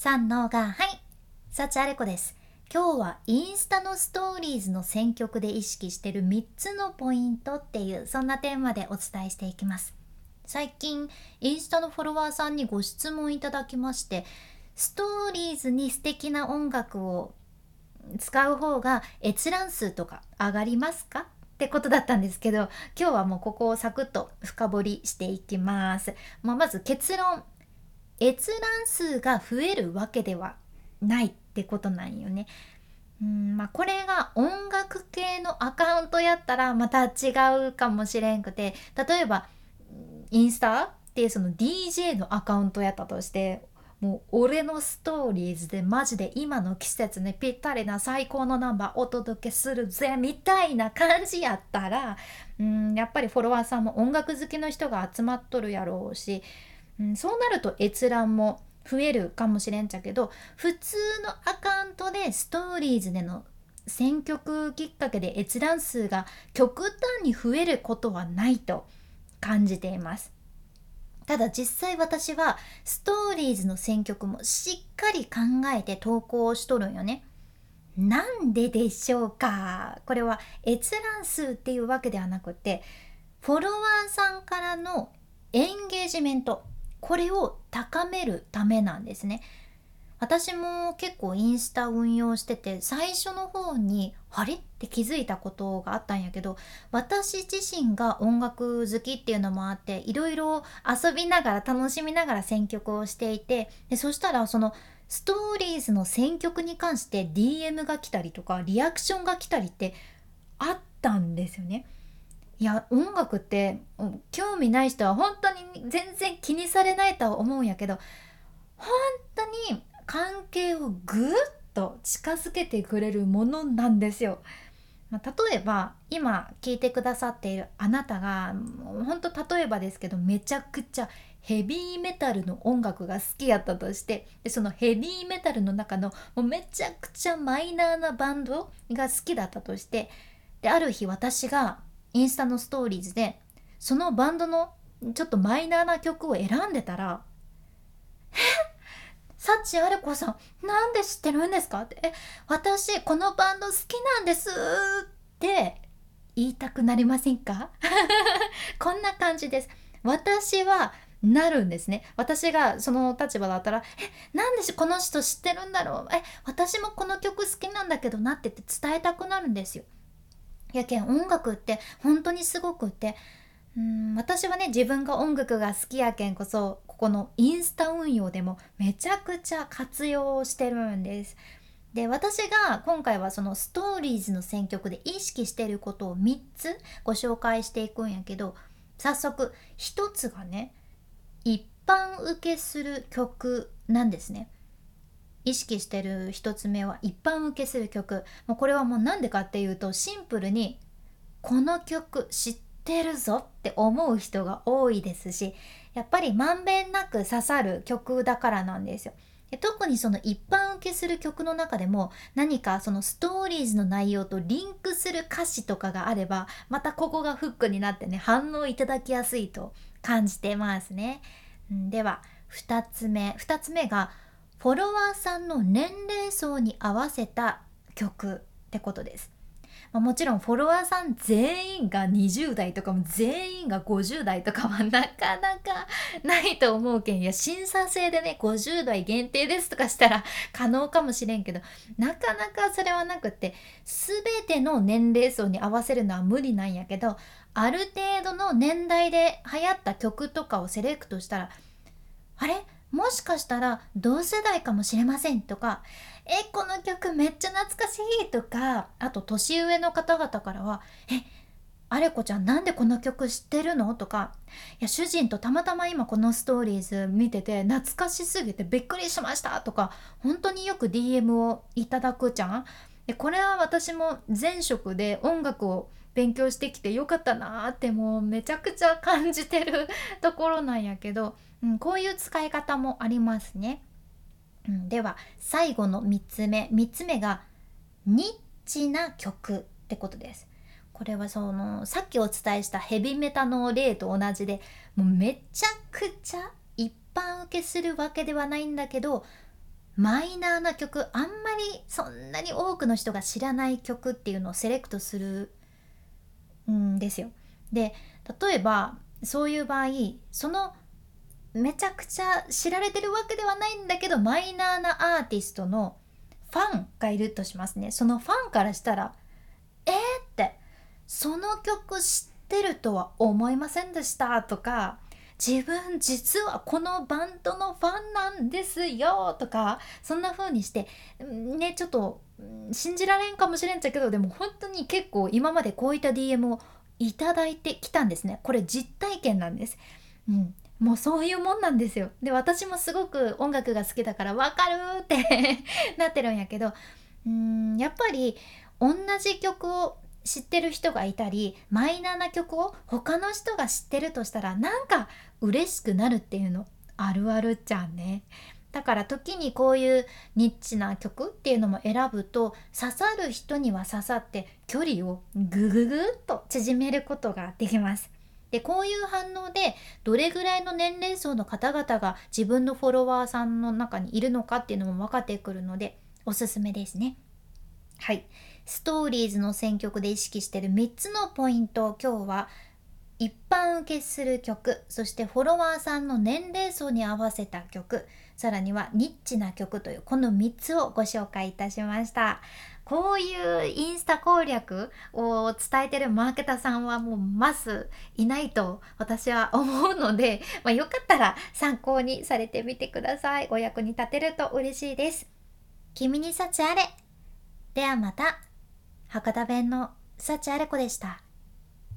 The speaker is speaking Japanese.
三のがはい幸あれ子です。今日はインスタのストーリーズの選曲で意識してる3つのポイントっていうそんなテーマでお伝えしていきます。最近インスタのフォロワーさんにご質問いただきましてストーリーズに素敵な音楽を使う方が閲覧数とか上がりますか？ってことだったんですけど今日はもうここをサクッと深掘りしていきます、まあ、まず結論。閲覧数が増えるわけではないってことなんよね。うんまあ、これが音楽系のアカウントやったらまた違うかもしれんくて例えばインスタってその DJ のアカウントやったとしてもう俺のストーリーズでマジで今の季節にぴったりな最高のナンバーお届けするぜみたいな感じやったらうんやっぱりフォロワーさんも音楽好きの人が集まっとるやろうしうん、そうなると閲覧も増えるかもしれんちゃけど普通のアカウントでストーリーズでの選曲きっかけで閲覧数が極端に増えることはないと感じています。ただ実際私はストーリーズの選曲もしっかり考えて投稿しとるんよね。なんででしょうか？これは閲覧数っていうわけではなくてフォロワーさんからのエンゲージメントこれを高めるためなんですね私も結構インスタ運用してて最初の方にあれ？って気づいたことがあったんやけど私自身が音楽好きっていうのもあっていろいろ遊びながら楽しみながら選曲をしていてでそしたらそのストーリーズの選曲に関して DM が来たりとかリアクションが来たりってあったんですよね。いや音楽って興味ない人は本当に全然気にされないとは思うんやけど本当に関係をぐっと近づけてくれるものなんですよ。まあ、例えば今聞いてくださっているあなたが本当例えばですけどめちゃくちゃヘビーメタルの音楽が好きやったとしてでそのヘビーメタルの中のもうめちゃくちゃマイナーなバンドが好きだったとしてである日私がインスタのストーリーズでそのバンドのちょっとマイナーな曲を選んでたら「え？サッチアレコさんなんで知ってるんですか?」って「え私このバンド好きなんです」って言いたくなりませんか？こんな感じです。私はなるんですね。私がその立場だったら、え、なんでこの人知ってるんだろう？え、私もこの曲好きなんだけどなって言って伝えたくなるんですよ。やけん音楽って本当にすごくってうん私はね自分が音楽が好きやけんこそここのインスタ運用でもめちゃくちゃ活用してるんです。で私が今回はそのストーリーズの選曲で意識してることを3つご紹介していくんやけど早速1つがね一般受けする曲なんですね。意識してる1つ目は一般受けする曲もうこれはもう何でかっていうとシンプルにこの曲知ってるぞって思う人が多いですしやっぱりまんべんなく刺さる曲だからなんですよ。特にその一般受けする曲の中でも何かそのストーリーズの内容とリンクする歌詞とかがあればまたここがフックになってね反応いただきやすいと感じてますね。では2つ目2つ目がフォロワーさんの年齢層に合わせた曲ってことです。まあ、もちろんフォロワーさん全員が20代とかも全員が50代とかはなかなかないと思うけんいや審査制でね50代限定ですとかしたら可能かもしれんけどなかなかそれはなくって全ての年齢層に合わせるのは無理なんやけどある程度の年代で流行った曲とかをセレクトしたらあれ？もしかしたら同世代かもしれませんとかえこの曲めっちゃ懐かしいとかあと年上の方々からはえあれこちゃんなんでこの曲知ってるのとかいや主人とたまたま今このストーリーズ見てて懐かしすぎてびっくりしましたとか本当によく DM をいただくじゃん。でこれは私も前職で音楽を勉強してきてよかったなーってもうめちゃくちゃ感じてるところなんやけど、うん、こういう使い方もありますね。うん、では最後の3つ目3つ目がニッチな曲ってことです。これはそのさっきお伝えしたヘビメタの例と同じでもうめちゃくちゃ一般受けするわけではないんだけどマイナーな曲あんまりそんなに多くの人が知らない曲っていうのをセレクトするんですよ。で例えばそういう場合そのめちゃくちゃ知られてるわけではないんだけどマイナーなアーティストのファンがいるとしますねそのファンからしたら「えー?」って「その曲知ってるとは思いませんでした」とか「自分実はこのバンドのファンなんですよ」とかそんな風にしてねちょっと信じられんかもしれんちゃけどでも本当に結構今までこういった DM をいただいてきたんですねこれ実体験なんです。うんもうそういうもんなんですよ。で私もすごく音楽が好きだから分かるって なってるんやけどうんやっぱり同じ曲を知ってる人がいたりマイナーな曲を他の人が知ってるとしたらなんか嬉しくなるっていうのあるあるじゃんね。だから時にこういうニッチな曲っていうのも選ぶと刺さる人には刺さって距離をグググっと縮めることができます。でこういう反応でどれぐらいの年齢層の方々が自分のフォロワーさんの中にいるのかっていうのも分かってくるのでおすすめですね。はい。ストーリーズの選曲で意識してる3つのポイント今日は一般受けする曲そしてフォロワーさんの年齢層に合わせた曲さらにはニッチな曲というこの3つをご紹介いたしましたこういうインスタ攻略を伝えてるマーケターさんはもうまずいないと私は思うので、まあ、よかったら参考にされてみてください。お役に立てると嬉しいです。君に幸あれ。ではまた。博多弁の幸あれ子でした。